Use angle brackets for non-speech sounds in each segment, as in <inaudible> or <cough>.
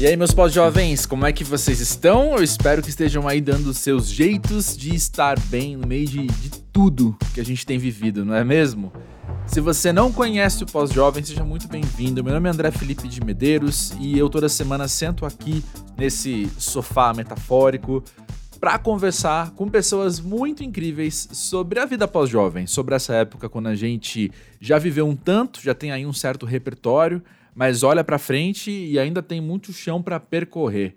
E aí, meus pós-jovens, como é que vocês estão? Eu espero que estejam aí dando seus jeitos de estar bem no meio de, de tudo que a gente tem vivido, não é mesmo? Se você não conhece o Pós-Jovem, seja muito bem-vindo. Meu nome é André Felipe de Medeiros e eu toda semana sento aqui nesse sofá metafórico para conversar com pessoas muito incríveis sobre a vida pós-jovem, sobre essa época quando a gente já viveu um tanto, já tem aí um certo repertório mas olha para frente e ainda tem muito chão para percorrer.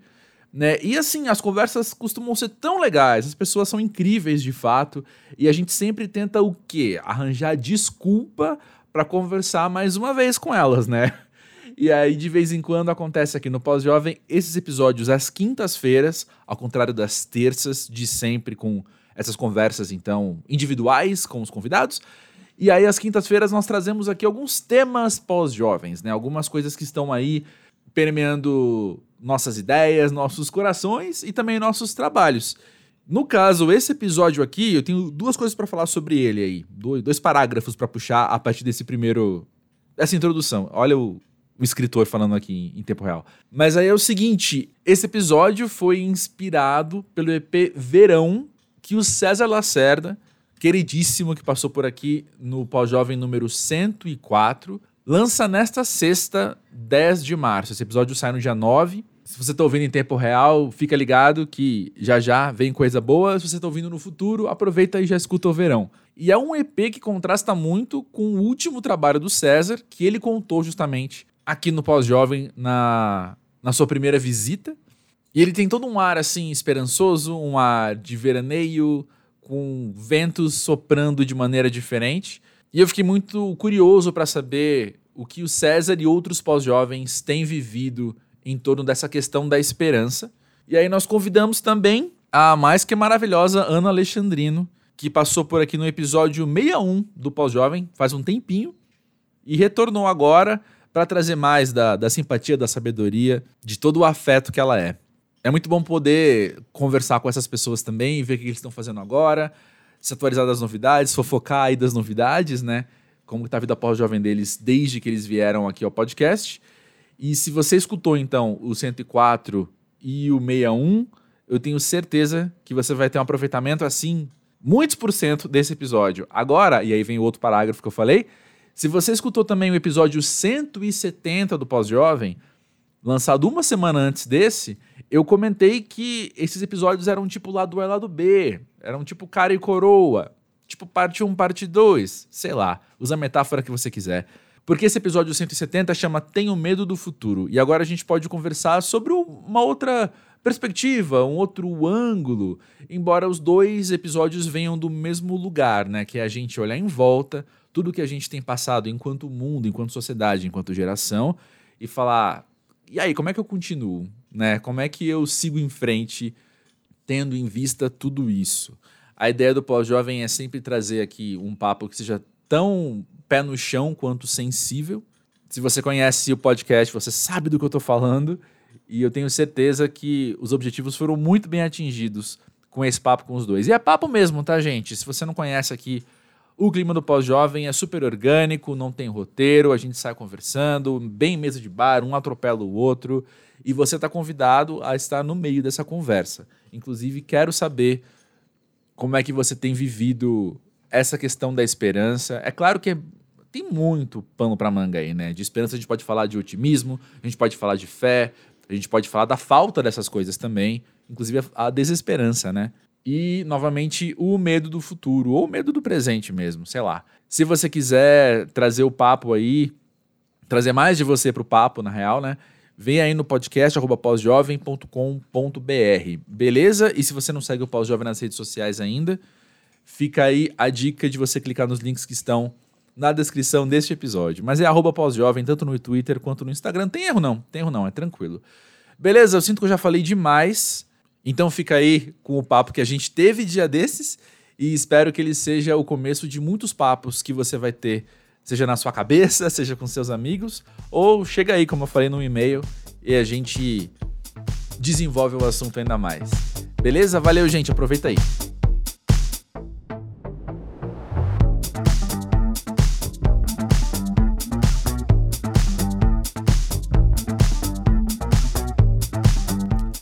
Né? E assim, as conversas costumam ser tão legais, as pessoas são incríveis de fato, e a gente sempre tenta o quê? Arranjar desculpa para conversar mais uma vez com elas, né? E aí, de vez em quando, acontece aqui no Pós-Jovem esses episódios às quintas-feiras, ao contrário das terças, de sempre, com essas conversas, então, individuais com os convidados. E aí, às quintas-feiras, nós trazemos aqui alguns temas pós-jovens, né? Algumas coisas que estão aí permeando nossas ideias, nossos corações e também nossos trabalhos. No caso, esse episódio aqui, eu tenho duas coisas para falar sobre ele aí. Dois, parágrafos para puxar a partir desse primeiro. dessa introdução. Olha o, o escritor falando aqui em, em tempo real. Mas aí é o seguinte: esse episódio foi inspirado pelo EP Verão, que o César Lacerda queridíssimo que passou por aqui no Pós-Jovem número 104. Lança nesta sexta, 10 de março. Esse episódio sai no dia 9. Se você está ouvindo em tempo real, fica ligado que já já vem coisa boa. Se você está ouvindo no futuro, aproveita e já escuta o verão. E é um EP que contrasta muito com o último trabalho do César, que ele contou justamente aqui no Pós-Jovem, na, na sua primeira visita. E ele tem todo um ar assim esperançoso, um ar de veraneio, com ventos soprando de maneira diferente. E eu fiquei muito curioso para saber o que o César e outros pós-jovens têm vivido em torno dessa questão da esperança. E aí nós convidamos também a mais que maravilhosa Ana Alexandrino, que passou por aqui no episódio 61 do Pós-Jovem, faz um tempinho, e retornou agora para trazer mais da, da simpatia, da sabedoria, de todo o afeto que ela é é muito bom poder conversar com essas pessoas também, ver o que eles estão fazendo agora, se atualizar das novidades, fofocar aí das novidades, né? Como está a vida pós-jovem deles desde que eles vieram aqui ao podcast. E se você escutou, então, o 104 e o 61, eu tenho certeza que você vai ter um aproveitamento, assim, muitos por cento desse episódio. Agora, e aí vem o outro parágrafo que eu falei, se você escutou também o episódio 170 do Pós-Jovem, lançado uma semana antes desse, eu comentei que esses episódios eram tipo lado A e lado B, eram tipo cara e coroa, tipo parte 1, parte 2, sei lá, usa a metáfora que você quiser. Porque esse episódio 170 chama Tenho Medo do Futuro. E agora a gente pode conversar sobre uma outra perspectiva, um outro ângulo, embora os dois episódios venham do mesmo lugar, né? Que é a gente olhar em volta, tudo que a gente tem passado enquanto mundo, enquanto sociedade, enquanto geração, e falar: e aí, como é que eu continuo? Né? Como é que eu sigo em frente tendo em vista tudo isso? A ideia do pós-jovem é sempre trazer aqui um papo que seja tão pé no chão quanto sensível. Se você conhece o podcast, você sabe do que eu estou falando. E eu tenho certeza que os objetivos foram muito bem atingidos com esse papo com os dois. E é papo mesmo, tá, gente? Se você não conhece aqui o clima do pós-jovem é super orgânico, não tem roteiro, a gente sai conversando, bem mesa de bar, um atropela o outro, e você está convidado a estar no meio dessa conversa. Inclusive, quero saber como é que você tem vivido essa questão da esperança. É claro que tem muito pano para manga aí, né? De esperança a gente pode falar de otimismo, a gente pode falar de fé, a gente pode falar da falta dessas coisas também, inclusive a desesperança, né? E, novamente, o medo do futuro, ou o medo do presente mesmo, sei lá. Se você quiser trazer o papo aí, trazer mais de você para o papo, na real, né? Vem aí no podcast pósjovem.com.br, beleza? E se você não segue o Pós-Jovem nas redes sociais ainda, fica aí a dica de você clicar nos links que estão na descrição deste episódio. Mas é arroba pós-jovem, tanto no Twitter quanto no Instagram. Tem erro não, tem erro não, é tranquilo. Beleza, eu sinto que eu já falei demais. Então fica aí com o papo que a gente teve dia desses e espero que ele seja o começo de muitos papos que você vai ter, seja na sua cabeça, <laughs> seja com seus amigos, ou chega aí, como eu falei no e-mail, e a gente desenvolve o assunto ainda mais. Beleza? Valeu, gente. Aproveita aí.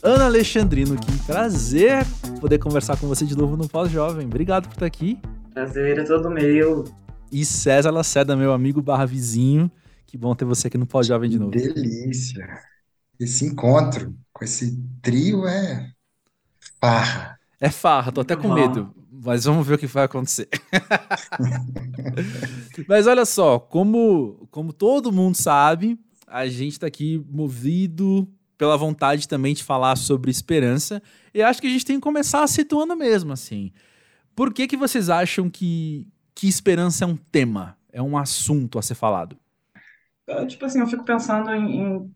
Alexandrino. Que prazer poder conversar com você de novo no Pós-Jovem. Obrigado por estar aqui. Prazer é todo meu. E César Lacerda, meu amigo barra vizinho. Que bom ter você aqui no Pós-Jovem de novo. Delícia. Esse encontro com esse trio é farra. É farra, tô até com medo. Mas vamos ver o que vai acontecer. <laughs> mas olha só, como, como todo mundo sabe, a gente está aqui movido pela vontade também de falar sobre esperança. E acho que a gente tem que começar situando mesmo, assim. Por que, que vocês acham que, que esperança é um tema, é um assunto a ser falado? Eu, tipo assim, eu fico pensando em, em,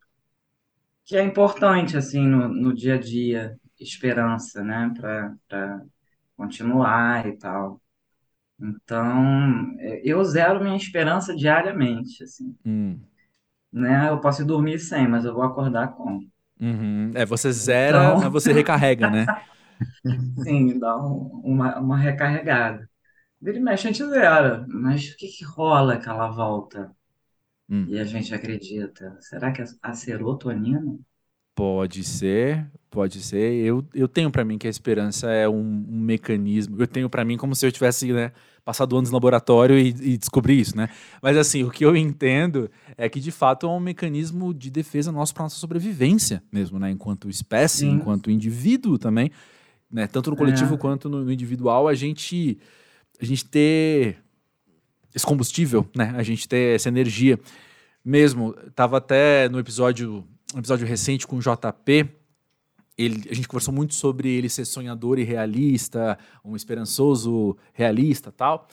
que é importante, assim, no, no dia a dia, esperança, né? Para continuar e tal. Então, é, eu zero minha esperança diariamente, assim. Hum. Né? Eu posso dormir sem, mas eu vou acordar com. Uhum. É, você zera, então... mas você recarrega, né? <laughs> Sim, dá um, uma, uma recarregada. Ele mexe, a gente zera, mas o que, que rola aquela volta? Hum. E a gente acredita. Será que é a serotonina? Pode ser, pode ser. Eu, eu tenho para mim que a esperança é um, um mecanismo. Eu tenho para mim como se eu tivesse né, passado anos no laboratório e, e descobri isso, né? Mas assim, o que eu entendo é que de fato é um mecanismo de defesa nosso para nossa sobrevivência mesmo, né? Enquanto espécie, Sim. enquanto indivíduo também, né? Tanto no coletivo é. quanto no, no individual, a gente a gente ter esse combustível, né? A gente ter essa energia mesmo. Tava até no episódio um episódio recente com o JP, ele, a gente conversou muito sobre ele ser sonhador e realista, um esperançoso realista tal.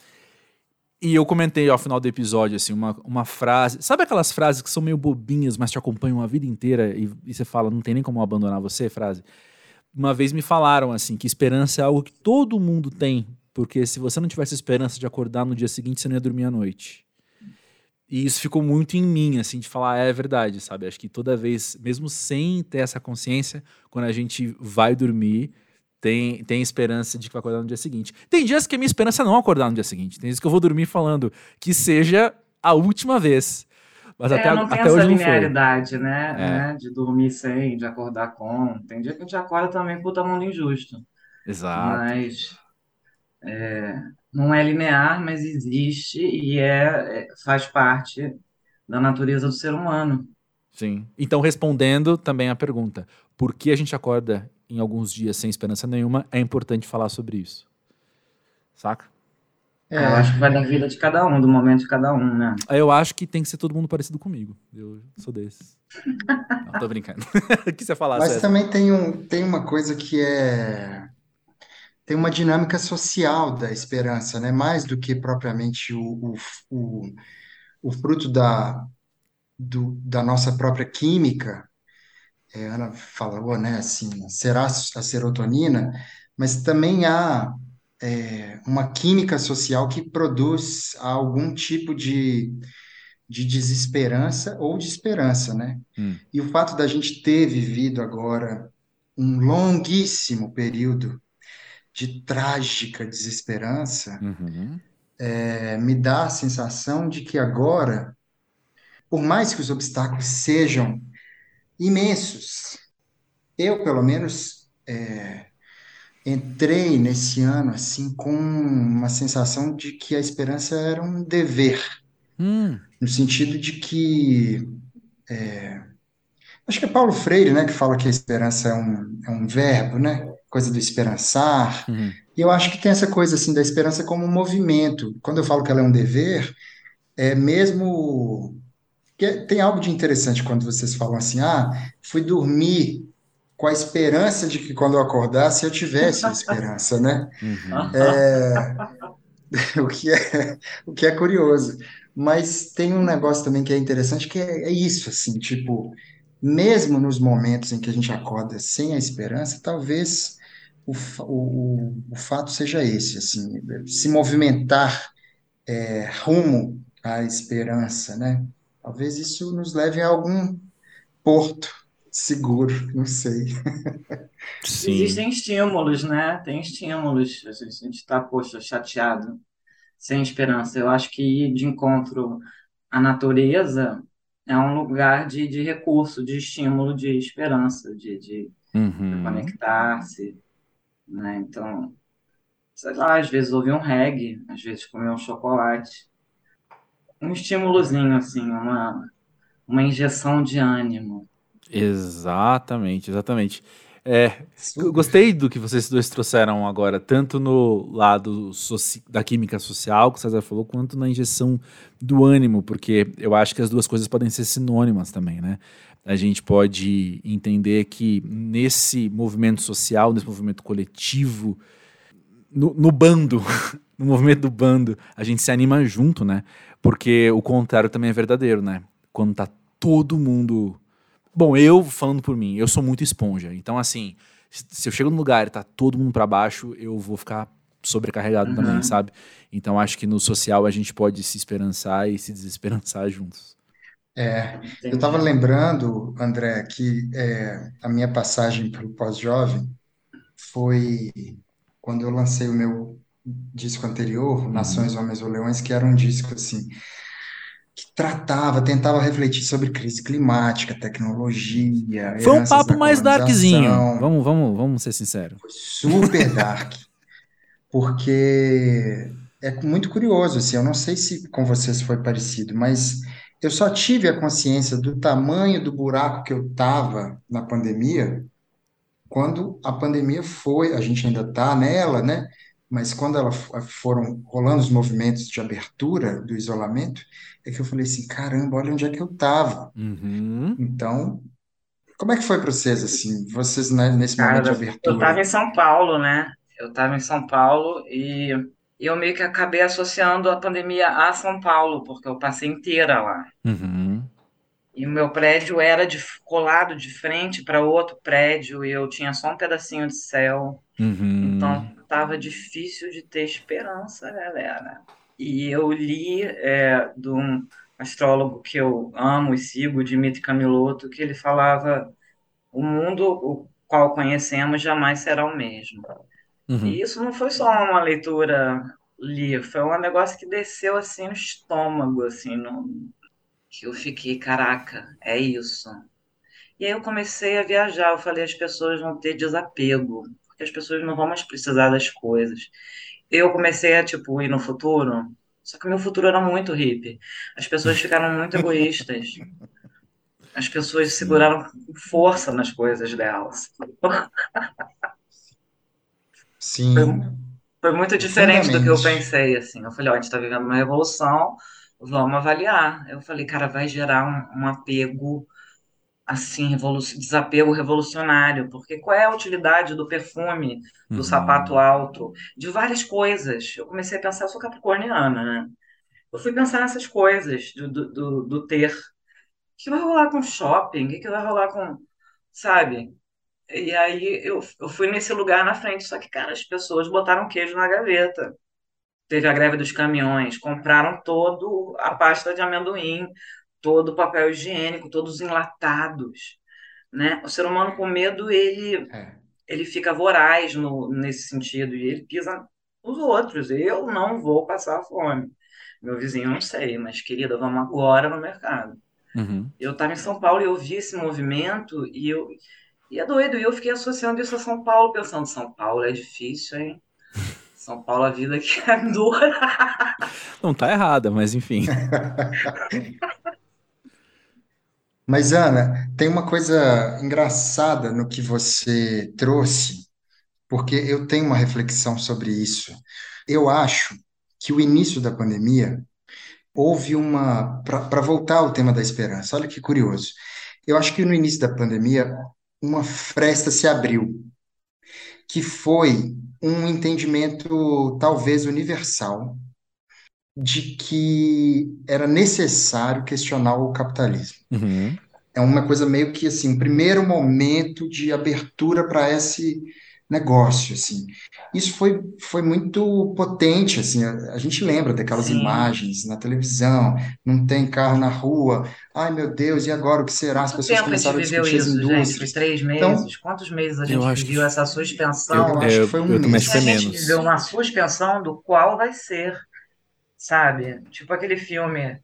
E eu comentei ao final do episódio, assim, uma, uma frase. Sabe aquelas frases que são meio bobinhas, mas te acompanham a vida inteira e, e você fala, não tem nem como abandonar você, frase? Uma vez me falaram, assim, que esperança é algo que todo mundo tem, porque se você não tivesse esperança de acordar no dia seguinte, você não ia dormir à noite. E isso ficou muito em mim, assim, de falar, é verdade, sabe? Acho que toda vez, mesmo sem ter essa consciência, quando a gente vai dormir, tem, tem esperança de que vai acordar no dia seguinte. Tem dias que a minha esperança é não acordar no dia seguinte. Tem dias que eu vou dormir falando que seja a última vez. Mas é, até, não tem até essa linearidade, né? É. né? De dormir sem, de acordar com. Tem dia que a gente acorda também, puta mundo injusto. Exato. Mas é, não é linear, mas existe e é, é, faz parte da natureza do ser humano. Sim. Então, respondendo também a pergunta, por que a gente acorda em alguns dias sem esperança nenhuma, é importante falar sobre isso. Saca? É, eu acho que vai da vida de cada um, do momento de cada um, né? Eu acho que tem que ser todo mundo parecido comigo. Eu sou desses. <laughs> Não, tô brincando. <laughs> o que você falar, Mas César? também tem, um, tem uma coisa que é tem uma dinâmica social da esperança, né? Mais do que propriamente o, o, o, fruto da, do, da nossa própria química. É, Ana falou, né? Assim, será a serotonina, mas também há é, uma química social que produz algum tipo de, de desesperança ou de esperança, né? Hum. E o fato da gente ter vivido agora um longuíssimo período de trágica desesperança, uhum. é, me dá a sensação de que agora, por mais que os obstáculos sejam imensos, eu, pelo menos, é, entrei nesse ano assim com uma sensação de que a esperança era um dever, hum. no sentido de que é, acho que é Paulo Freire, né, que fala que a esperança é um, é um verbo, né? Coisa do esperançar. Uhum. E eu acho que tem essa coisa assim da esperança como um movimento. Quando eu falo que ela é um dever, é mesmo que tem algo de interessante quando vocês falam assim: "Ah, fui dormir com a esperança de que quando eu acordasse eu tivesse a esperança", né? Uhum. É... <laughs> o que é o que é curioso. Mas tem um negócio também que é interessante que é, é isso assim, tipo, mesmo nos momentos em que a gente acorda sem a esperança, talvez o, o, o fato seja esse, assim, se movimentar é, rumo à esperança, né? Talvez isso nos leve a algum porto seguro, <laughs> não sei. Sim. Existem estímulos, né? Tem estímulos. A gente está, poxa, chateado, sem esperança. Eu acho que ir de encontro à natureza é um lugar de, de recurso, de estímulo, de esperança, de, de, Uhum. de conectar-se, né? Então, sei lá, às vezes ouvir um reggae, às vezes comer um chocolate, um estímulozinho, assim, uma, uma injeção de ânimo. Exatamente, exatamente. É, gostei do que vocês dois trouxeram agora, tanto no lado da química social, que o César falou, quanto na injeção do ânimo, porque eu acho que as duas coisas podem ser sinônimas também, né? A gente pode entender que nesse movimento social, nesse movimento coletivo, no, no bando, <laughs> no movimento do bando, a gente se anima junto, né? Porque o contrário também é verdadeiro, né? Quando tá todo mundo. Bom, eu falando por mim, eu sou muito esponja. Então, assim, se eu chego num lugar e tá todo mundo pra baixo, eu vou ficar sobrecarregado Uhum. também, sabe? Então, acho que no social a gente pode se esperançar e se desesperançar <laughs> juntos. É, eu estava lembrando, André, que é, a minha passagem para o pós-jovem foi quando eu lancei o meu disco anterior, Nações, Homens ou Leões, que era um disco assim que tratava, tentava refletir sobre crise climática, tecnologia, Foi um papo mais darkzinho. Vamos, vamos, vamos ser sinceros. Foi super dark, porque é muito curioso, assim, eu não sei se com vocês foi parecido, mas eu só tive a consciência do tamanho do buraco que eu estava na pandemia quando a pandemia foi, a gente ainda está nela, né? Mas quando ela foram rolando os movimentos de abertura do isolamento, é que eu falei assim, caramba, olha onde é que eu estava. Uhum. Então, como é que foi para vocês, assim, vocês né, nesse momento de Cara, eu abertura? tava em São Paulo, né? Eu tava em São Paulo e eu meio que acabei associando a pandemia a São Paulo, porque eu passei inteira lá. Uhum. E o meu prédio era de, colado de frente para outro prédio e eu tinha só um pedacinho de céu. Uhum. Então tava difícil de ter esperança, galera. E eu li é, de um astrólogo que eu amo e sigo, Dmitry Camiloto, que ele falava: o mundo o qual conhecemos jamais será o mesmo. Uhum. E isso não foi só uma leitura livre, foi um negócio que desceu assim no estômago, assim, no... que eu fiquei, caraca, é isso. E aí eu comecei a viajar, eu falei, as pessoas vão ter desapego, porque as pessoas não vão mais precisar das coisas. Eu comecei a, tipo, ir no futuro, só que o meu futuro era muito hippie. As pessoas ficaram muito egoístas. As pessoas seguraram força nas coisas delas. <laughs> Sim, Foi muito diferente do que eu pensei, assim. Eu falei, ó, a gente está vivendo uma revolução, vamos avaliar. Eu falei, cara, vai gerar um, um apego, assim, revolu desapego revolucionário, porque qual é a utilidade do perfume, do Uhum. sapato alto, de várias coisas? Eu comecei a pensar, eu sou capricorniana, né? Eu fui pensar nessas coisas do, do, do, ter. O que vai rolar com shopping? O que vai rolar com, sabe? E aí eu, eu fui nesse lugar na frente, só que, cara, as pessoas botaram queijo na gaveta. Teve a greve dos caminhões, compraram todo a pasta de amendoim, todo o papel higiênico, todos enlatados, né? O ser humano com medo, ele, é. ele fica voraz no, nesse sentido, e ele pisa nos outros. Eu não vou passar fome. Meu vizinho, não sei, mas querida, vamos agora no mercado. Uhum. Eu estava em São Paulo e eu vi esse movimento e eu e é doido, e eu fiquei associando isso a São Paulo, pensando, São Paulo é difícil, hein? São Paulo, a vida que é dura. <laughs> Não tá errada, mas enfim. <laughs> Mas, Ana, tem uma coisa engraçada no que você trouxe, porque eu tenho uma reflexão sobre isso. Eu acho que o início da pandemia houve uma. Para voltar ao tema da esperança, olha que curioso. Eu acho que no início da pandemia, uma fresta se abriu, que foi um entendimento talvez universal de que era necessário questionar o capitalismo. Uhum. É uma coisa meio que assim, primeiro momento de abertura para esse negócio, assim. Isso foi, foi muito potente, assim. A, a gente lembra daquelas Sim. imagens na televisão, não tem carro na rua. Ai, meu Deus, e agora o que será? As Quanto pessoas tempo a gente começaram a viveu discutir as isso, gente? Três Então, meses? Quantos meses a Eu gente acho que viveu essa eu suspensão? acho eu, que foi um eu acho mês. a gente menos. viveu uma suspensão do qual vai ser, sabe? Tipo aquele filme,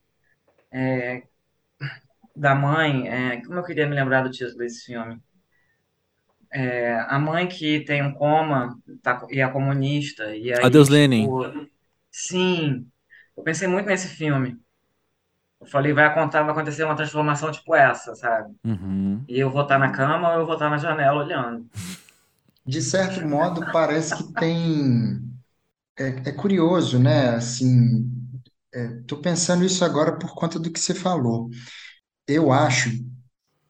da mãe, é, como eu queria me lembrar do título desse filme? É, a mãe que tem um coma tá, e é comunista. E aí, Adeus, tipo, Lenin. Sim, eu pensei muito nesse filme. Eu falei, vai, acontecer, vai acontecer uma transformação tipo essa, sabe? Uhum. E eu vou estar na cama ou eu vou estar na janela olhando. De certo modo, parece que tem. É, é curioso, né? Assim, estou pensando isso agora por conta do que você falou. Eu acho,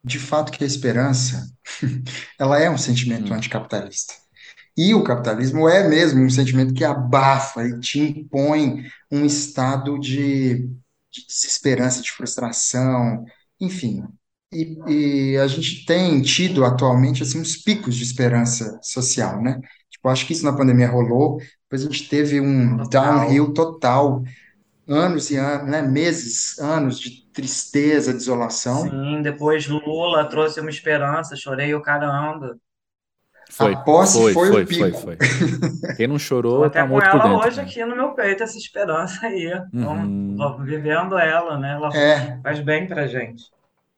de fato, que a esperança, <laughs> ela é um sentimento Hum. anticapitalista. E o capitalismo é mesmo um sentimento que abafa e te impõe um estado de, de desesperança, de frustração, enfim. E, e a gente tem tido atualmente assim uns picos de esperança social, né? Tipo, acho que isso na pandemia rolou, depois a gente teve um downhill total, anos e anos, né? Meses, anos de tristeza, desolação. Sim, depois Lula trouxe uma esperança, chorei o caramba. Foi, A posse foi, foi o foi, pico. foi, foi. Quem não chorou até tá com morto por ela dentro. hoje né? aqui no meu peito, essa esperança aí. Uhum. Vamos, vamos vivendo ela, né? Ela É, faz bem pra gente.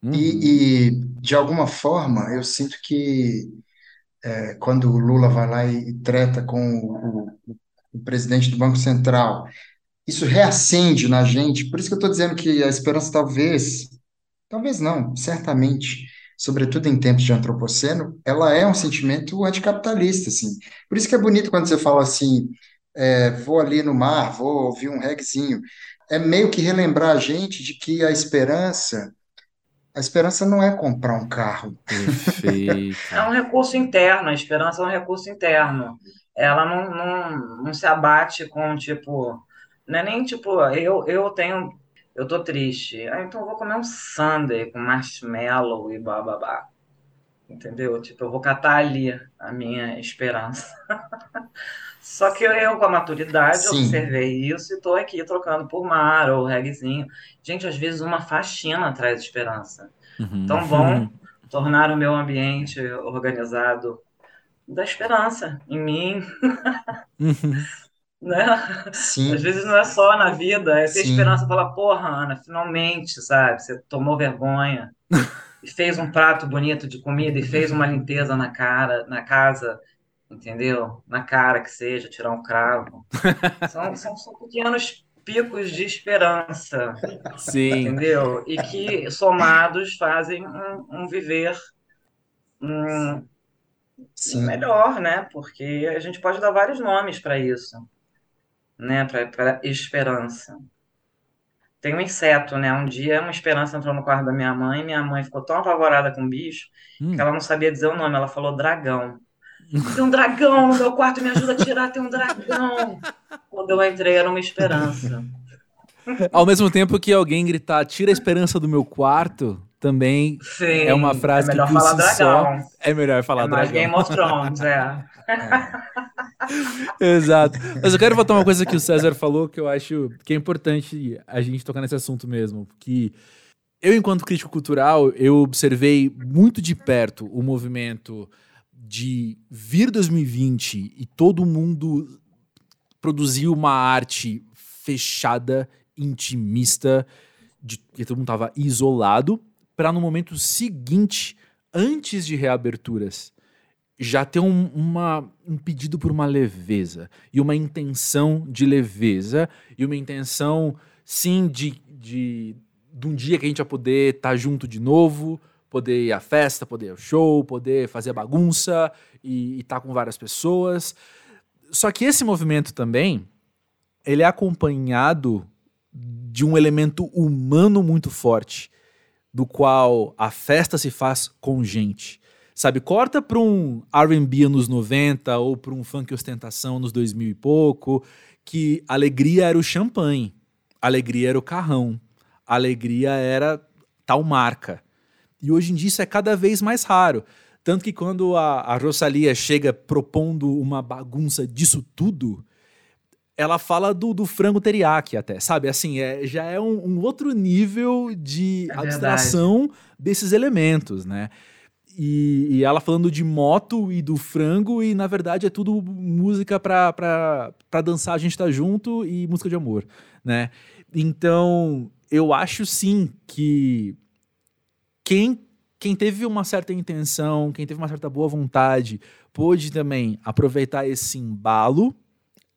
Uhum. E, e, de alguma forma, eu sinto que é, quando o Lula vai lá e, e treta com o, o- o presidente do Banco Central, isso reacende na gente. Por isso que eu estou dizendo que a esperança talvez, talvez não, certamente, sobretudo em tempos de antropoceno, ela é um sentimento anticapitalista, assim. Por isso que é bonito quando você fala assim, é, vou ali no mar, vou ouvir um reguezinho. É meio que relembrar a gente de que a esperança a esperança não é comprar um carro. Perfeito. <laughs> É um recurso interno, a esperança é um recurso interno. Ela não, não, não se abate com, tipo, não é nem tipo, eu, eu tenho, eu tô triste, ah, então eu vou comer um sundae com marshmallow e bababá. Entendeu? Tipo, eu vou catar ali a minha esperança. <laughs> Só que eu, com a maturidade, Sim. observei isso e tô aqui trocando por mar ou reguezinho. Gente, às vezes uma faxina traz esperança. Uhum. Tão bom tornar o meu ambiente organizado da esperança em mim, Uhum. Né? Sim, Às vezes não é só na vida, é ter Sim. esperança, falar, porra, Ana, finalmente, sabe? Você tomou vergonha e fez um prato bonito de comida e fez uma limpeza na cara, na casa, entendeu? Na cara que seja, tirar um cravo. <laughs> São, são, são pequenos picos de esperança, Sim. entendeu? E que somados fazem um, um viver um, sim. melhor, né? Porque a gente pode dar vários nomes para isso, né? Para esperança. Tem um inseto, né? Um dia uma esperança entrou no quarto da minha mãe, minha mãe ficou tão apavorada com o bicho Hum. que ela não sabia dizer o nome, ela falou dragão. Tem um dragão no meu quarto, me ajuda a tirar, tem um dragão. Quando eu entrei era uma esperança. Ao mesmo tempo que alguém gritar, tira a esperança do meu quarto, também Sim, É uma frase é melhor que por falar si só dragão. é melhor falar É dragão. Game of Thrones, é. <laughs> Exato. Mas eu quero voltar uma coisa que o César falou que eu acho que é importante a gente tocar nesse assunto mesmo. Que eu, enquanto crítico cultural, eu observei muito de perto o movimento de vir 2020 e todo mundo produzir uma arte fechada, intimista, de que todo mundo estava isolado, para no momento seguinte, antes de reaberturas, já ter um, uma- um pedido por uma leveza e uma intenção de leveza e uma intenção, sim, de, de, de um dia que a gente vai poder estar junto de novo, poder ir à festa, poder ir ao show, poder fazer bagunça e estar com várias pessoas. Só que esse movimento também, ele é acompanhado de um elemento humano muito forte, do qual a festa se faz com gente. Sabe, corta para um R&B nos 90 ou para um funk ostentação nos 2000 e pouco, que alegria era o champanhe, alegria era o carrão, alegria era tal marca. E hoje em dia isso é cada vez mais raro. Tanto que quando a, a Rosalia chega propondo uma bagunça disso tudo, ela fala do, do frango teriyaki até, sabe? Assim, é, já é um, um outro nível de É abstração desses elementos, né? E, e ela falando de moto e do frango, e na verdade é tudo música pra, pra, pra dançar, a gente tá junto e música de amor, né? Então, eu acho sim que quem quem teve uma certa intenção, quem teve uma certa boa vontade, pôde também aproveitar esse embalo,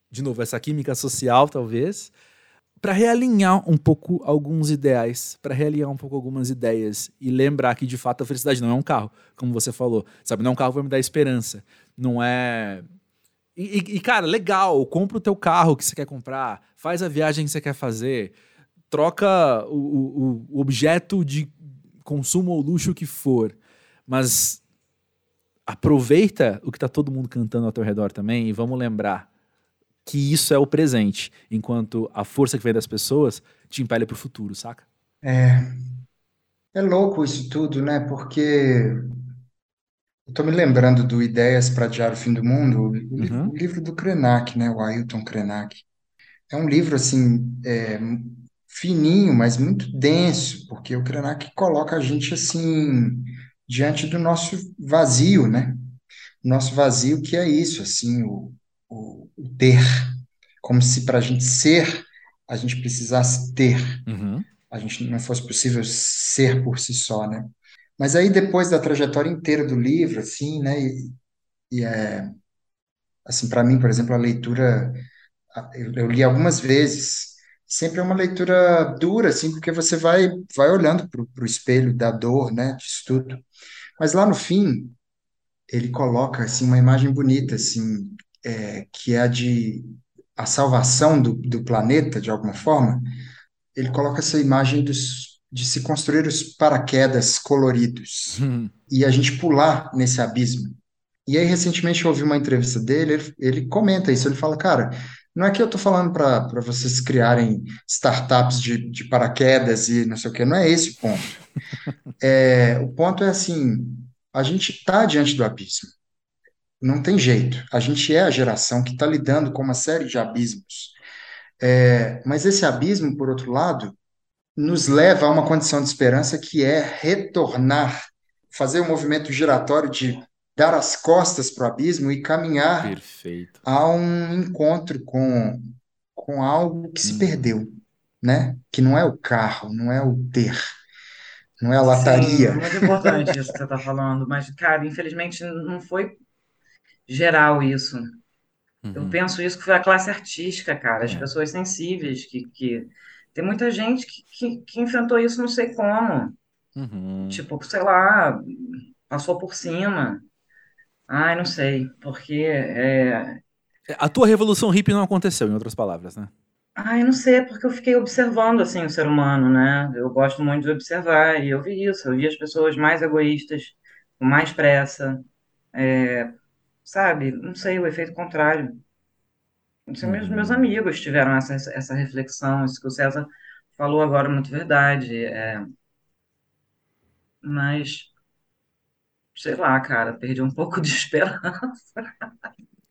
de novo, essa química social, talvez, para realinhar um pouco alguns ideais, para realinhar um pouco algumas ideias e lembrar que de fato a felicidade não é um carro, como você falou, sabe? Não é um carro vai me dar esperança, não é. E, e, cara, legal, compra o teu carro que você quer comprar, faz a viagem que você quer fazer, troca o, o, o objeto de consumo ou luxo que for, mas aproveita o que tá todo mundo cantando ao teu redor também e vamos lembrar que isso é o presente, enquanto a força que vem das pessoas te impele para o futuro, saca? É. É louco isso tudo, né? Porque eu tô me lembrando do Ideias para Adiar o Fim do Mundo, o, uhum. o livro do Krenak, né? O Ailton Krenak. É um livro, assim, é, fininho, mas muito denso, porque o Krenak coloca a gente assim diante do nosso vazio, né? Nosso vazio que é isso, assim, o, o, o ter, como se para a gente ser a gente precisasse ter, uhum. a gente não fosse possível ser por si só, né? Mas aí depois da trajetória inteira do livro, assim, né? E, e é assim para mim, por exemplo, a leitura eu, eu li algumas vezes sempre é uma leitura dura, assim, porque você vai, vai olhando para o espelho da dor, né, disso tudo. Mas lá no fim, ele coloca, assim, uma imagem bonita, assim, é, que é a de a salvação do, do planeta, de alguma forma. Ele coloca essa imagem dos, de se construir os paraquedas coloridos hum. e a gente pular nesse abismo. E aí, recentemente, eu ouvi uma entrevista dele, ele, ele comenta isso, ele fala, cara, não é que eu estou falando para vocês criarem startups de, de paraquedas e não sei o que, não é esse o ponto. <laughs> É, o ponto é assim: a gente está diante do abismo. Não tem jeito. A gente é a geração que está lidando com uma série de abismos. É, mas esse abismo, por outro lado, nos leva a uma condição de esperança que é retornar, fazer o um movimento giratório de dar as costas para o abismo e caminhar Perfeito. a um encontro com, com algo que se hum. perdeu, né? Que não é o carro, não é o ter, não é a lataria. Sim, muito importante isso que você está falando, mas, cara, infelizmente não foi geral isso. Uhum. Eu penso isso que foi a classe artística, cara, as é. pessoas sensíveis que, que... Tem muita gente que, que, que enfrentou isso não sei como. Uhum. Tipo, sei lá, passou por cima. Ai, não sei, porque é... A tua revolução hippie não aconteceu, em outras palavras, né? Ai, não sei, porque eu fiquei observando, assim, o ser humano, né? Eu gosto muito de observar, e eu vi isso, eu vi as pessoas mais egoístas, com mais pressa, é, sabe? Não sei, o efeito contrário. Não sei, meus, meus uhum. amigos tiveram essa, essa reflexão, isso que o César falou agora, muito verdade, é... Mas sei lá, cara, perdi um pouco de <laughs> esperança.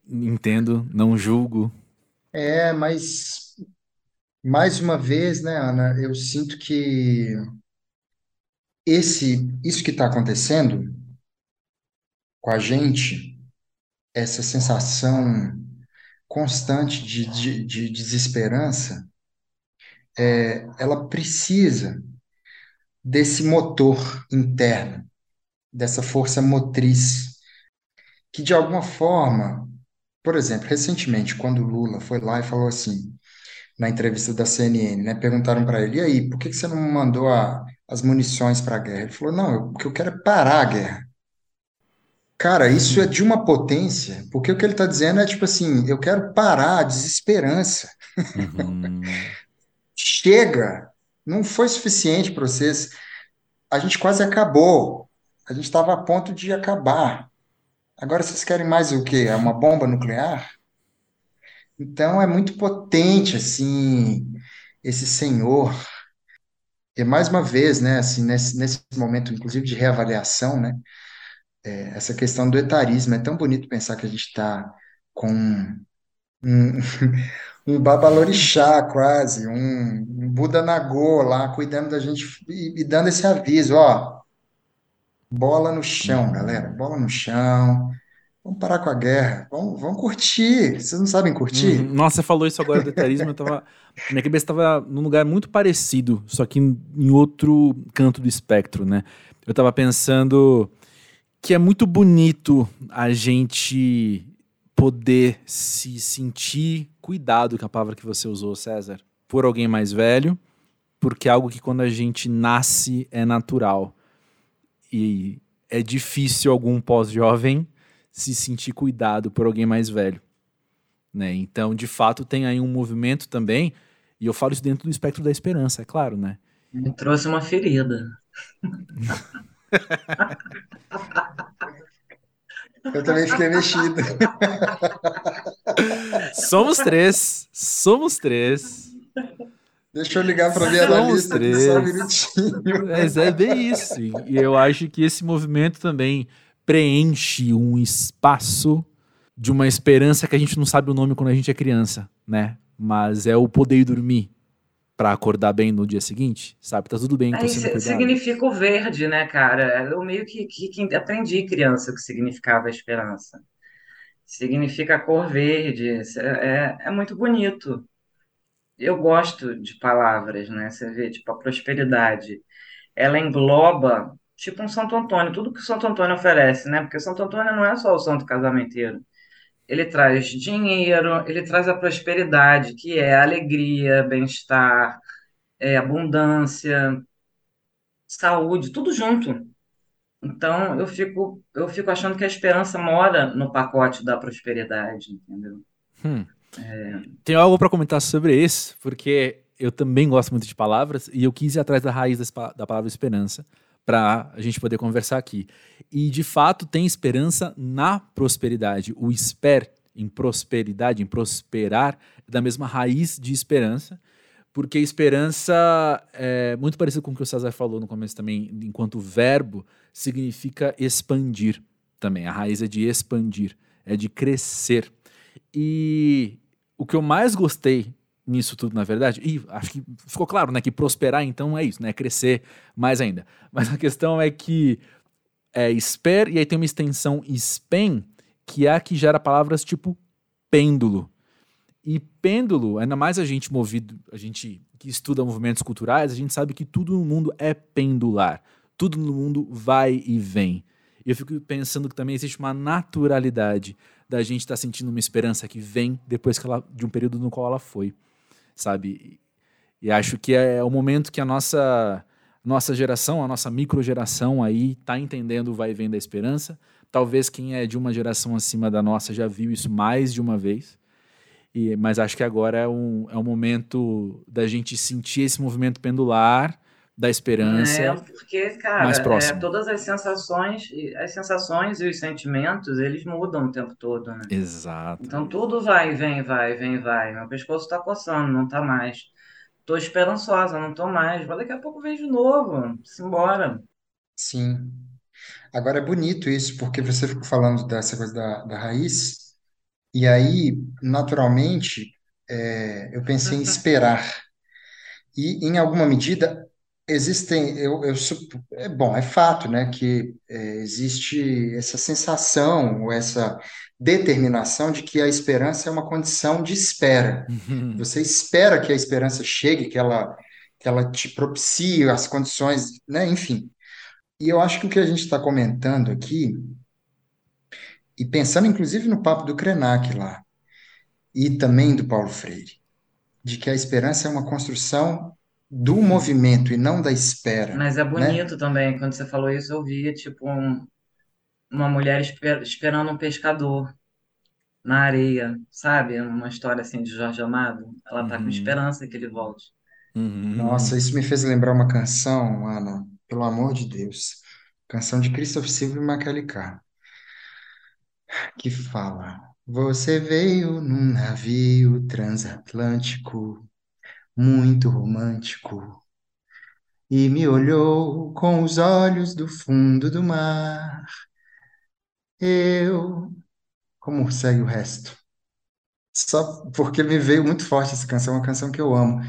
Entendo, não julgo. É, mas mais uma vez, né, Ana, eu sinto que esse, isso que está acontecendo com a gente, essa sensação constante de, de, de desesperança, é, ela precisa desse motor interno dessa força motriz, que de alguma forma, por exemplo, recentemente, quando o Lula foi lá e falou assim, na entrevista da CNN, né, perguntaram para ele, e aí, por que que você não mandou a, as munições para a guerra? Ele falou, não, eu, o que eu quero é parar a guerra. Cara, isso é de uma potência, porque o que ele está dizendo é tipo assim, eu quero parar a desesperança. Uhum. <laughs> Chega, não foi suficiente para vocês. A gente quase acabou. A gente estava a ponto de acabar. Agora vocês querem mais o quê? Uma bomba nuclear? Então é muito potente assim esse senhor. E mais uma vez, né, assim, nesse, nesse momento, inclusive de reavaliação, né, é, essa questão do etarismo é tão bonito pensar que a gente está com um, <laughs> um babalorixá quase, um, um Buda Nagô lá cuidando da gente e, e dando esse aviso, ó, Bola no chão, galera. Bola no chão. Vamos parar com a guerra. Vamos, vamos curtir. Vocês não sabem curtir? Hum, nossa, você falou isso agora do etarismo. Eu tava, <laughs> minha cabeça estava num lugar muito parecido, só que em, em outro canto do espectro, né? eu tava pensando que é muito bonito a gente poder se sentir cuidado, que é a palavra que você usou, César, por alguém mais velho, porque é algo que quando a gente nasce é natural. E é difícil algum pós-jovem se sentir cuidado por alguém mais velho. Né? Então, de fato, tem aí um movimento também, e eu falo isso dentro do espectro da esperança, é claro, né? Me trouxe uma ferida. <laughs> Eu também fiquei mexido. somos três, somos três. Deixa eu ligar para ver a lista três. só um minutinho. Mas é bem isso. E eu acho que esse movimento também preenche um espaço de uma esperança que a gente não sabe o nome quando a gente é criança, né? Mas é o poder dormir para acordar bem no dia seguinte, sabe? Tá tudo bem. Aí significa o verde, né, cara? Eu meio que, que, que aprendi criança o que significava a esperança. Significa a cor verde. É, é muito bonito eu gosto de palavras, né? Você vê, tipo, a prosperidade, ela engloba, tipo um Santo Antônio, tudo que o Santo Antônio oferece, né? Porque o Santo Antônio não é só o santo casamenteiro. Ele traz dinheiro, ele traz a prosperidade, que é alegria, bem-estar, é, abundância, saúde, tudo junto. Então, eu fico, eu fico achando que a esperança mora no pacote da prosperidade, entendeu? Hum. É... Tenho algo para comentar sobre isso, porque eu também gosto muito de palavras e eu quis ir atrás da raiz da palavra esperança para a gente poder conversar aqui. E de fato tem esperança na prosperidade. O esper em prosperidade, em prosperar, é da mesma raiz de esperança, porque esperança é muito parecido com o que o César falou no começo também, enquanto verbo significa expandir também. A raiz é de expandir, é de crescer. E o que eu mais gostei nisso tudo, na verdade, e acho que ficou claro, né, que prosperar então é isso, né, crescer mais ainda. <laughs> Mas a questão é que é esper e aí tem uma extensão spen, que é a que gera palavras tipo pêndulo. E pêndulo, ainda mais a gente movido, a gente que estuda movimentos culturais, a gente sabe que tudo no mundo é pendular. Tudo no mundo vai e vem. E eu fico pensando que também existe uma naturalidade da gente estar tá sentindo uma esperança que vem depois que ela, de um período no qual ela foi, sabe? E acho que é o momento que a nossa nossa geração, a nossa microgeração aí está entendendo o vai e vem da esperança. Talvez quem é de uma geração acima da nossa já viu isso mais de uma vez. E, mas acho que agora é um, é um momento da gente sentir esse movimento pendular da esperança. É, porque, cara, mais próximo. É, todas as sensações, as sensações e os sentimentos, eles mudam o tempo todo, né? Exato. Então tudo vai, vem, vai, vem, vai. Meu pescoço tá coçando, não tá mais. Tô esperançosa, não tô mais. Mas daqui a pouco vem de novo. Simbora. Sim. Agora é bonito isso, porque você ficou falando dessa coisa da, da raiz, e aí, naturalmente, é, eu pensei em <laughs> esperar. E, em alguma medida, Existem, eu, eu, é bom, é fato, né, que é, existe essa sensação, ou essa determinação de que a esperança é uma condição de espera. Você espera que a esperança chegue, que ela, que ela te propicie as condições, né, enfim. E eu acho que o que a gente está comentando aqui, e pensando inclusive no papo do Krenak lá, e também do Paulo Freire, de que a esperança é uma construção do movimento e não da espera, Mas é né? bonito também, quando você falou isso, eu via tipo um- uma mulher esper- esperando um pescador na areia, sabe? Uma história assim de Jorge Amado. Ela tá com Uhum, esperança que ele volte. uhum. Nossa, isso me fez lembrar uma canção, Ana, pelo amor de Deus. Canção de Christopher Silva e Macaulay que fala: Você veio num navio transatlântico, muito romântico. e me olhou com os olhos do fundo do mar. Eu, como segue o resto? Só porque me veio muito forte essa canção, é uma canção que eu amo.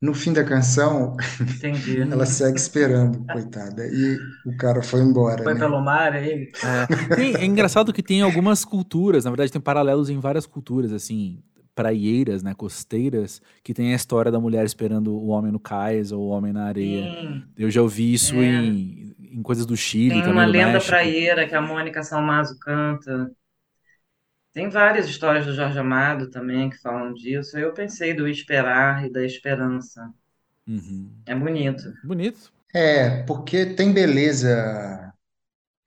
No fim da canção, Entendi. <laughs> ela segue esperando, coitada. E o cara foi embora, Foi né? pelo mar aí? É. Tem- é engraçado que tem algumas culturas, na verdade tem paralelos em várias culturas, assim, praieiras, né, costeiras, que tem a história da mulher esperando o homem no cais ou o homem na areia. Sim. Eu já ouvi isso É. em, em coisas do Chile, Tem também uma lenda México. praieira que a Mônica Salmazo canta. Tem várias histórias do Jorge Amado também que falam disso. Eu pensei do esperar e da esperança. Uhum. É bonito. Bonito. É, porque tem beleza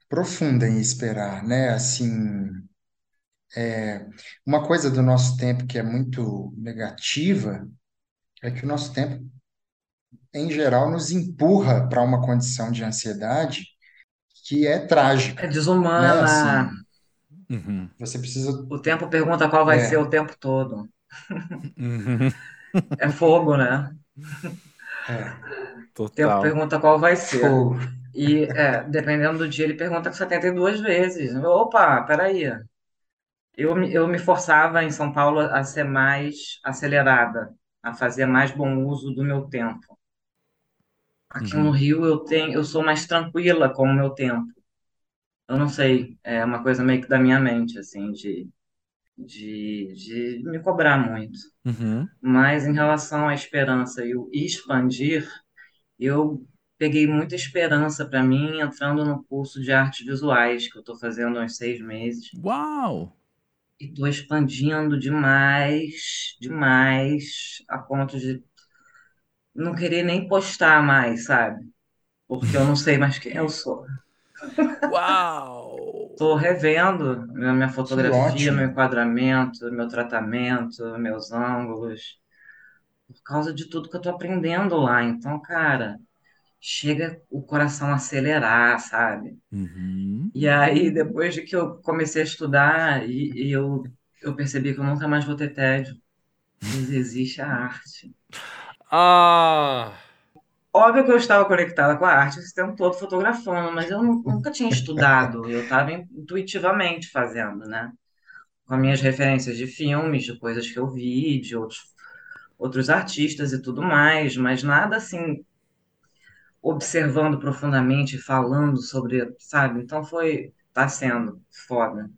profunda em esperar, né? Assim, é, uma coisa do nosso tempo que é muito negativa é que o nosso tempo, em geral, nos empurra para uma condição de ansiedade que é É trágica, né? desumana. Assim, Uhum. você precisa, O tempo pergunta qual vai ser é, o tempo todo. Uhum. <laughs> É fogo, né? é, O tempo Total. pergunta qual vai ser. fogo. E, é, dependendo do dia, ele pergunta 72 vezes. Opa, peraí. Eu, me- eu me forçava em São Paulo a ser mais acelerada, a fazer mais bom uso do meu tempo. Aqui no Uhum. Rio eu tenho, eu sou mais tranquila com o meu tempo. Eu não sei, é uma coisa meio que da minha mente, assim, de, de, de me cobrar muito. Uhum. Mas em relação à esperança e o expandir, eu peguei muita esperança para mim entrando no curso de artes visuais que eu estou fazendo há uns seis meses. Uau! E estou expandindo demais, demais, a ponto de não querer nem postar mais, sabe? Porque eu não sei mais quem eu sou. Uau! Estou revendo a minha fotografia, meu ótimo. enquadramento, meu tratamento, meus ângulos, por causa de tudo que eu estou aprendendo lá. Então, cara, chega o coração a acelerar, sabe? Uhum. E aí, depois de que eu comecei a estudar, e, e eu, eu percebi que eu nunca mais vou ter tédio. Mas existe a arte. Ah! Óbvio que eu estava conectada com a arte esse tempo todo fotografando, mas eu nu- nunca tinha estudado, eu estava intuitivamente fazendo, né? Com as minhas referências de filmes, de coisas que eu vi, de outros, outros artistas e tudo mais, mas nada assim, observando profundamente, falando sobre, sabe? Então foi, tá sendo foda.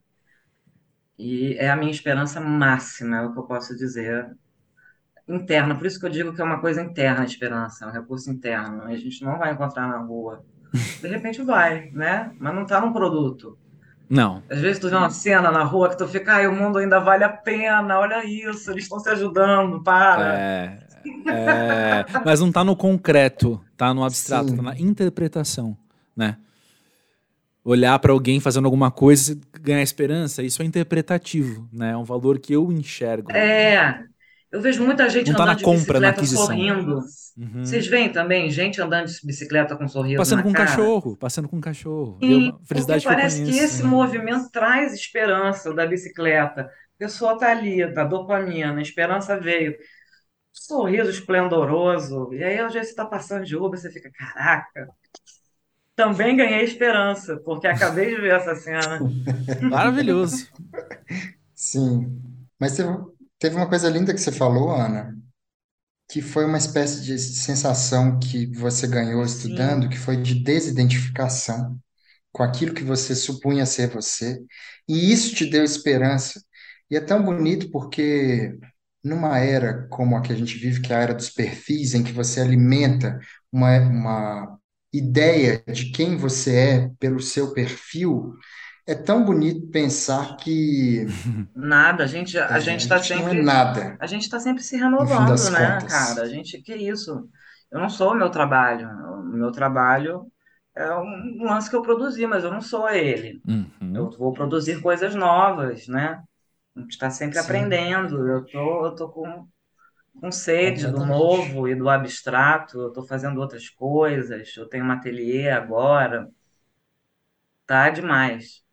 E é a minha esperança máxima, é o que eu posso dizer, interna. Por isso que eu digo que é uma coisa interna a esperança, é um recurso interno. A gente não vai encontrar na rua. De repente vai, né? Mas não tá no produto. Não. Às vezes tu vê uma cena na rua que tu fica, ai, o mundo ainda vale a pena, olha isso, eles estão se ajudando, para. É, é, mas não tá no concreto, tá no abstrato, Sim. tá na interpretação, né? Olhar pra alguém fazendo alguma coisa e ganhar esperança, isso é interpretativo, né? É um valor que eu enxergo. É, eu vejo muita gente Não tá na andando de compra, na bicicleta sorrindo. Uhum. Vocês veem também gente andando de bicicleta com um sorriso Passando na com um cara? cachorro, passando com um cachorro. Sim, felicidade que eu parece que conheço. esse movimento traz esperança da bicicleta. A pessoa tá ali, da dopamina, a esperança veio. Sorriso esplendoroso. E aí, às vezes, você tá passando de Uber, você fica, caraca, também ganhei esperança, porque acabei de ver essa cena. <laughs> Maravilhoso. Sim. Mas teve, teve uma coisa linda que você falou, Ana, que foi uma espécie de sensação que você ganhou Sim, estudando, que foi de desidentificação com aquilo que você supunha ser você, e isso te deu esperança. E é tão bonito porque numa era como a que a gente vive, que é a era dos perfis, em que você alimenta uma, uma ideia de quem você é pelo seu perfil, é tão bonito pensar que <laughs> nada. A gente, a é, gente a está gente não é sempre, nada, a gente tá sempre se renovando, né, contas. cara? A gente, que isso? Eu não sou o meu trabalho. O meu trabalho é um lance que eu produzi, mas eu não sou ele. Uhum. Eu vou produzir coisas novas, né? A gente está sempre Sim, aprendendo. Eu tô, eu tô com, com sede do novo e do abstrato. Eu tô fazendo outras coisas. Eu tenho um ateliê agora. Tá demais.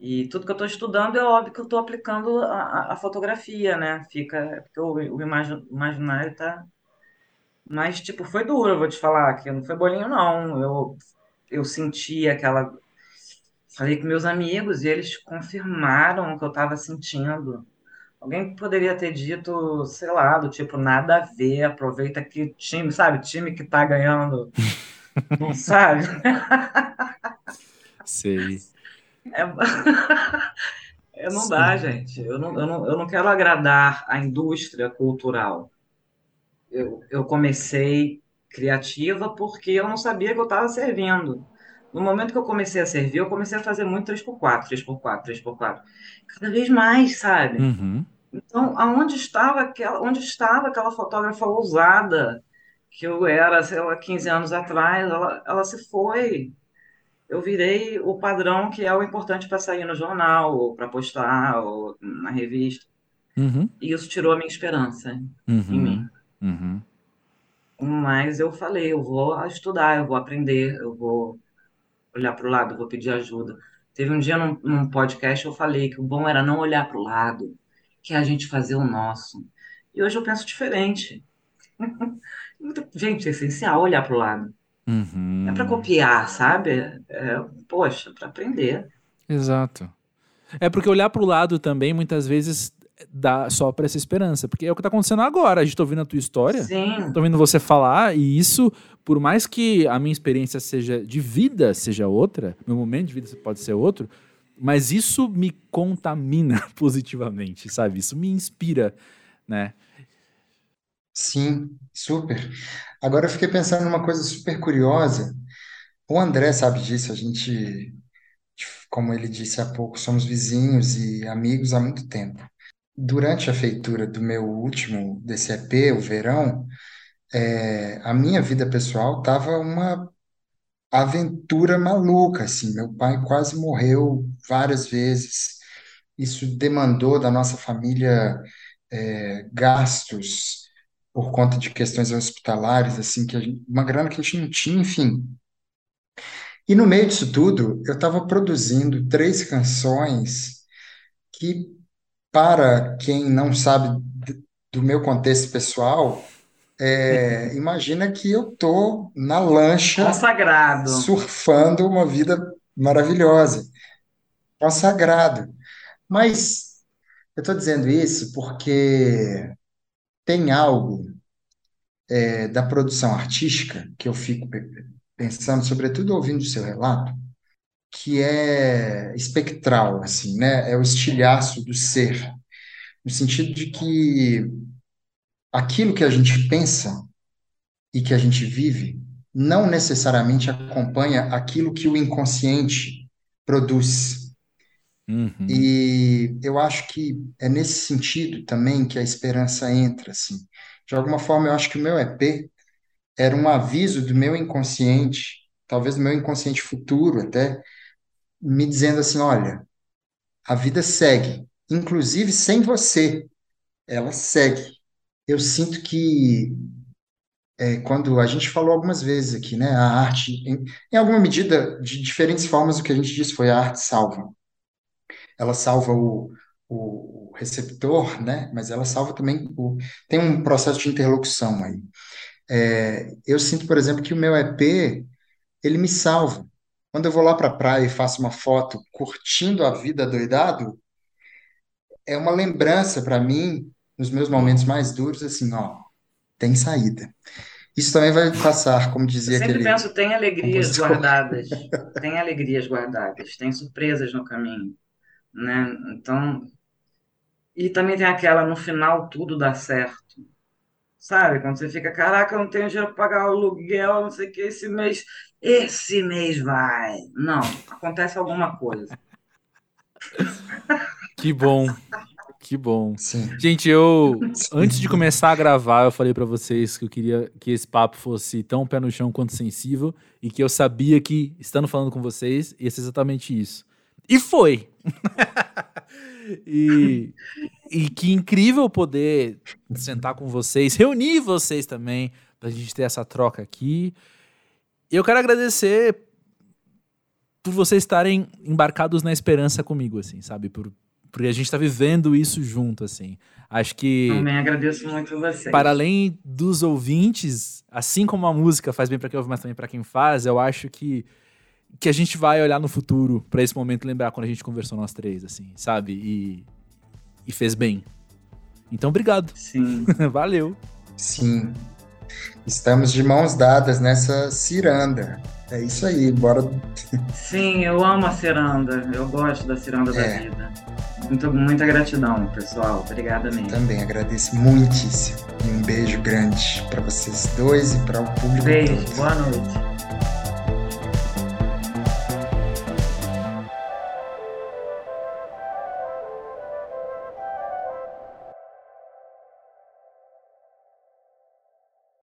E tudo que eu estou estudando é óbvio que eu estou aplicando a, a- fotografia, né? Fica, porque o, o imagi- imaginário tá. Mas, tipo, foi duro, eu vou te falar, que não foi bolinho, não. Eu, eu senti aquela. Falei com meus amigos e eles confirmaram o que eu estava sentindo. Alguém poderia ter dito, sei lá, do tipo, nada a ver, aproveita que time, sabe? Time que tá ganhando, não <laughs> sabe? Sei. É... é, <laughs> não dá, gente. Eu não, eu, não, eu não quero agradar a indústria cultural. Eu, eu comecei criativa porque eu não sabia que eu estava servindo. No momento que eu comecei a servir, eu comecei a fazer muito 3x4, 3x4, 3x4. Cada vez mais, sabe? Uhum. Então, aonde estava aquela, onde estava aquela fotógrafa ousada que eu era, sei lá, 15 anos atrás? Ela, ela se foi. Eu virei o padrão que é o importante para sair no jornal, ou para postar, ou na revista. Uhum. E isso tirou a minha esperança em Uhum. mim. Uhum. Mas eu falei, eu vou estudar, eu vou aprender, eu vou olhar para o lado, vou pedir ajuda. Teve um dia num, num podcast eu falei que o bom era não olhar para o lado, que é a gente fazer o nosso. E hoje eu penso diferente. <laughs> Gente, é essencial olhar para o lado. Uhum. É para copiar, sabe? É, poxa, para aprender. Exato. É porque olhar pro lado também, muitas vezes, dá só pra essa esperança. Porque é o que tá acontecendo agora. A gente tá ouvindo a tua história, Sim, tô ouvindo você falar, e isso, por mais que a minha experiência seja de vida seja outra, meu momento de vida pode ser outro, mas isso me contamina <laughs> positivamente, sabe? Isso me inspira, né? Sim, super. Agora eu fiquei pensando numa coisa super curiosa. O André sabe disso, a gente, como ele disse há pouco, somos vizinhos e amigos há muito tempo. Durante a feitura do meu último EP, o Verão, é, a minha vida pessoal estava uma aventura maluca, assim. Meu pai quase morreu várias vezes. Isso demandou da nossa família é, gastos por conta de questões hospitalares, assim, que gente- uma grana que a gente não tinha, enfim. E no meio disso tudo, eu estava produzindo três canções que, para quem não sabe do meu contexto pessoal, é, imagina que eu tô na lancha consagrado. surfando uma vida maravilhosa, consagrado. Mas eu estou dizendo isso porque tem algo é, da produção artística que eu fico pe- pensando, sobretudo ouvindo o seu relato, que é espectral, assim, né? É o estilhaço do ser, no sentido de que aquilo que a gente pensa e que a gente vive não necessariamente acompanha aquilo que o inconsciente produz. Uhum. E eu acho que é nesse sentido também que a esperança entra, assim. De alguma forma, eu acho que o meu EP era um aviso do meu inconsciente, talvez do meu inconsciente futuro até, me dizendo assim, olha, a vida segue, inclusive sem você, ela segue. Eu sinto que é, quando a gente falou algumas vezes aqui, né, a arte, em, em alguma medida, de diferentes formas, o que a gente disse foi a arte salva. Ela salva o, o receptor, né, mas ela salva também o, tem um processo de interlocução aí. É, eu sinto, por exemplo, que o meu EP, ele me salva. Quando eu vou lá para a praia e faço uma foto curtindo a vida doidado, é uma lembrança para mim, nos meus momentos mais duros, assim, ó, tem saída. Isso também vai passar, como Eu dizia sempre aquele penso, tem alegrias compositor. guardadas, <laughs> tem alegrias guardadas, tem surpresas no caminho, né? Então, e também tem aquela, no final tudo dá certo, sabe? Quando você fica, caraca, eu não tenho dinheiro para pagar o aluguel, não sei o que, esse mês, esse mês vai. Não, acontece alguma coisa. Que bom. Que bom. Sim. Gente, eu antes de começar a gravar, eu falei pra vocês que eu queria que esse papo fosse tão pé no chão quanto sensível e que eu sabia que estando falando com vocês ia ser exatamente isso. E foi. <laughs> e, e que incrível poder sentar com vocês, reunir vocês também pra gente ter essa troca aqui. E eu quero agradecer por vocês estarem embarcados na esperança comigo, assim, sabe? Por, porque a gente tá vivendo isso junto, assim. Acho que, Também agradeço muito vocês. para além dos ouvintes, assim como a música faz bem para quem ouve, mas também para quem faz, eu acho que, que a gente vai olhar no futuro para esse momento e lembrar quando a gente conversou nós três, assim, sabe? E, e fez bem. Então, obrigado. Sim. <laughs> Valeu. Sim. Estamos de mãos dadas nessa ciranda. É isso aí, bora. Sim, eu amo a ciranda. Eu gosto da ciranda da É. vida. Muito, muita gratidão, pessoal. Obrigada mesmo. Também agradeço muitíssimo. E um beijo grande para vocês dois e para o público Beijo, todo. boa noite.